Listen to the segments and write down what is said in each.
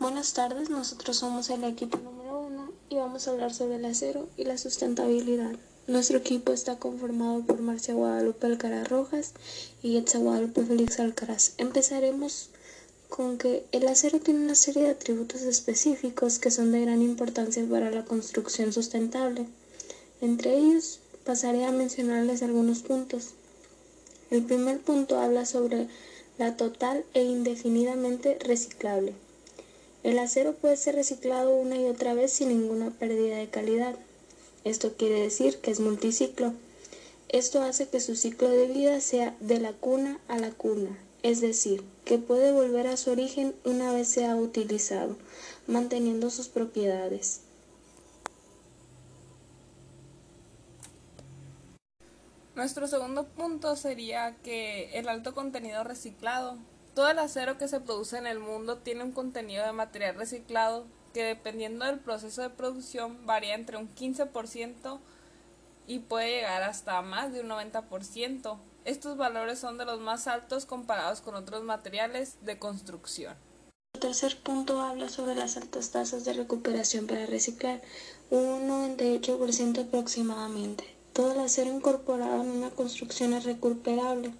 Buenas tardes, nosotros somos el equipo número uno y vamos a hablar sobre el acero y la sustentabilidad. Nuestro equipo está conformado por Marcia Guadalupe Alcaraz Rojas y Yetza Guadalupe Félix Alcaraz. Empezaremos con que el acero tiene una serie de atributos específicos que son de gran importancia para la construcción sustentable. Entre ellos, pasaré a mencionarles algunos puntos. El primer punto habla sobre la total e indefinidamente reciclable. El acero puede ser reciclado una y otra vez sin ninguna pérdida de calidad. Esto quiere decir que es multiciclo. Esto hace que su ciclo de vida sea de la cuna a la cuna, es decir, que puede volver a su origen una vez sea utilizado, manteniendo sus propiedades. Nuestro segundo punto sería que el alto contenido reciclado todo el acero que se produce en el mundo tiene un contenido de material reciclado que dependiendo del proceso de producción varía entre un 15% y puede llegar hasta más de un 90%. Estos valores son de los más altos comparados con otros materiales de construcción. El tercer punto habla sobre las altas tasas de recuperación para reciclar, un 98% aproximadamente. Todo el acero incorporado en una construcción es recuperable.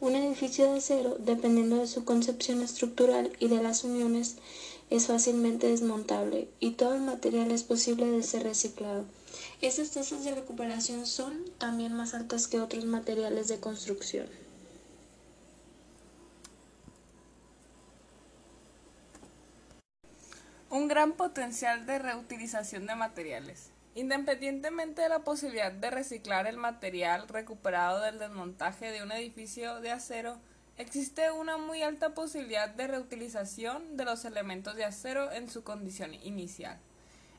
Un edificio de acero, dependiendo de su concepción estructural y de las uniones, es fácilmente desmontable y todo el material es posible de ser reciclado. Estas tasas de recuperación son también más altas que otros materiales de construcción. Un gran potencial de reutilización de materiales. Independientemente de la posibilidad de reciclar el material recuperado del desmontaje de un edificio de acero, existe una muy alta posibilidad de reutilización de los elementos de acero en su condición inicial.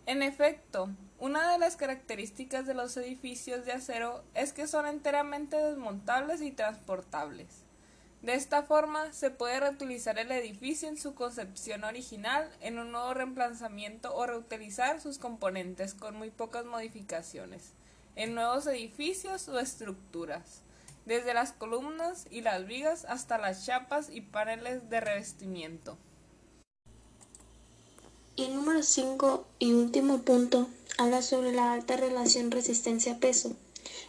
En efecto, una de las características de los edificios de acero es que son enteramente desmontables y transportables. De esta forma, se puede reutilizar el edificio en su concepción original en un nuevo reemplazamiento o reutilizar sus componentes con muy pocas modificaciones en nuevos edificios o estructuras, desde las columnas y las vigas hasta las chapas y paneles de revestimiento. Y el número 5 y último punto habla sobre la alta relación resistencia-peso.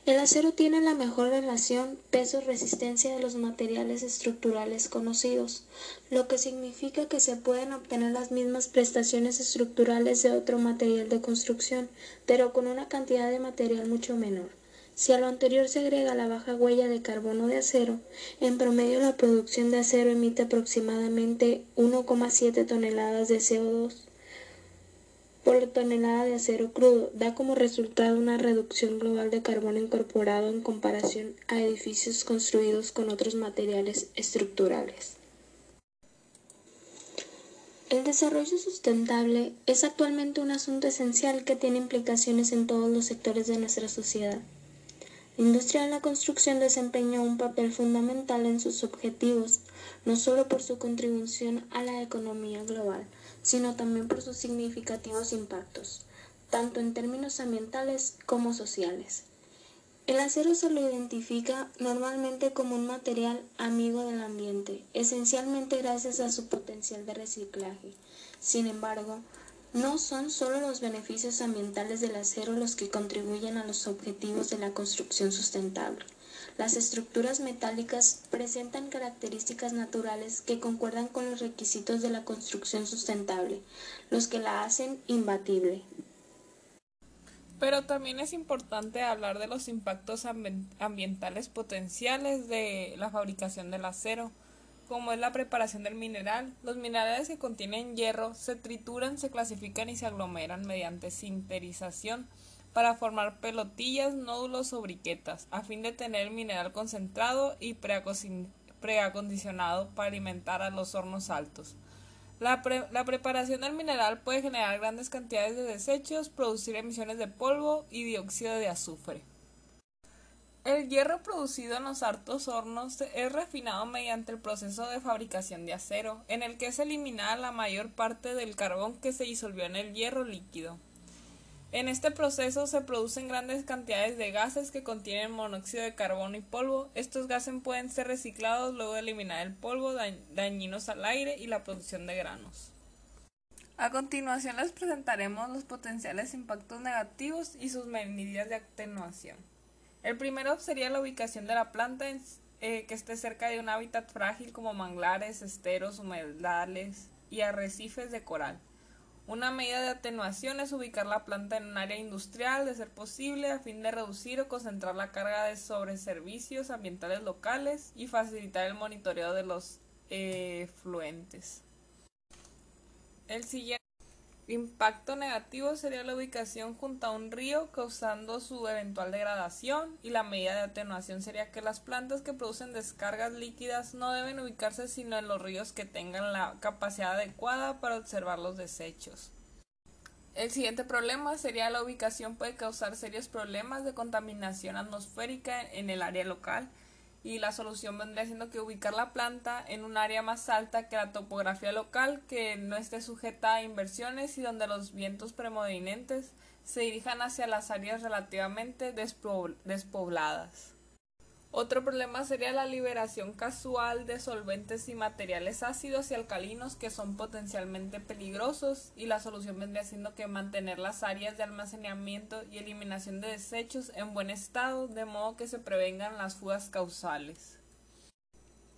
El acero tiene la mejor relación peso-resistencia de los materiales estructurales conocidos, lo que significa que se pueden obtener las mismas prestaciones estructurales de otro material de construcción, pero con una cantidad de material mucho menor. Si a lo anterior se agrega la baja huella de carbono de acero, en promedio la producción de acero emite aproximadamente 1,7 toneladas de CO2 por tonelada de acero crudo da como resultado una reducción global de carbono incorporado en comparación a edificios construidos con otros materiales estructurales. El desarrollo sustentable es actualmente un asunto esencial que tiene implicaciones en todos los sectores de nuestra sociedad. La industria de la construcción desempeña un papel fundamental en sus objetivos, no solo por su contribución a la economía global, sino también por sus significativos impactos, tanto en términos ambientales como sociales. El acero se lo identifica normalmente como un material amigo del ambiente, esencialmente gracias a su potencial de reciclaje. Sin embargo, no son solo los beneficios ambientales del acero los que contribuyen a los objetivos de la construcción sustentable. Las estructuras metálicas presentan características naturales que concuerdan con los requisitos de la construcción sustentable, los que la hacen imbatible. Pero también es importante hablar de los impactos ambientales potenciales de la fabricación del acero como es la preparación del mineral. Los minerales que contienen hierro se trituran, se clasifican y se aglomeran mediante sinterización para formar pelotillas, nódulos o briquetas, a fin de tener el mineral concentrado y preacondicionado para alimentar a los hornos altos. La, la, preparación del mineral puede generar grandes cantidades de desechos, producir emisiones de polvo y dióxido de azufre. El hierro producido en los hartos hornos es refinado mediante el proceso de fabricación de acero, en el que es eliminada la mayor parte del carbón que se disolvió en el hierro líquido. En este proceso se producen grandes cantidades de gases que contienen monóxido de carbono y polvo. Estos gases pueden ser reciclados luego de eliminar el polvo, dañinos al aire y la producción de granos. A continuación les presentaremos los potenciales impactos negativos y sus medidas de atenuación. El primero sería la ubicación de la planta eh, que esté cerca de un hábitat frágil como manglares, esteros, humedales y arrecifes de coral. Una medida de atenuación es ubicar la planta en un área industrial, de ser posible, a fin de reducir o concentrar la carga de sobreservicios ambientales locales y facilitar el monitoreo de los eh. El siguiente impacto negativo sería la ubicación junto a un río causando su eventual degradación y la medida de atenuación sería que las plantas que producen descargas líquidas no deben ubicarse sino en los ríos que tengan la capacidad adecuada para observar los desechos. El siguiente problema sería la ubicación puede causar serios problemas de contaminación atmosférica en el área local y la solución vendría siendo que ubicar la planta en un área más alta que la topografía local que no esté sujeta a inversiones y donde los vientos predominantes se dirijan hacia las áreas relativamente despobladas. Otro problema sería la liberación casual de solventes y materiales ácidos y alcalinos que son potencialmente peligrosos y la solución vendría siendo que mantener las áreas de almacenamiento y eliminación de desechos en buen estado de modo que se prevengan las fugas causales.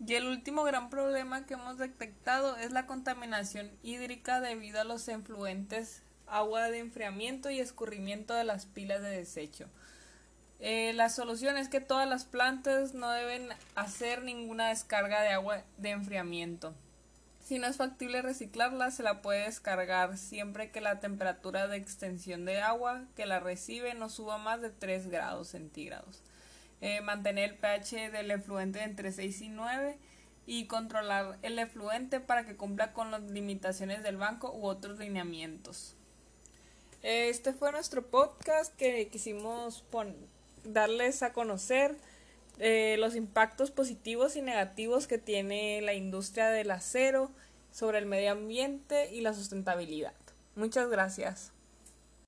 Y el último gran problema que hemos detectado es la contaminación hídrica debido a los influentes agua de enfriamiento y escurrimiento de las pilas de desecho. Eh, la solución es que todas las plantas no deben hacer ninguna descarga de agua de enfriamiento. Si no es factible reciclarla, se la puede descargar siempre que la temperatura de extensión de agua que la recibe no suba más de 3 grados centígrados. Eh, mantener el pH del efluente entre 6 y 9 y controlar el efluente para que cumpla con las limitaciones del banco u otros lineamientos. Este fue nuestro podcast que quisimos poner darles a conocer eh, los impactos positivos y negativos que tiene la industria del acero sobre el medio ambiente y la sustentabilidad. Muchas gracias.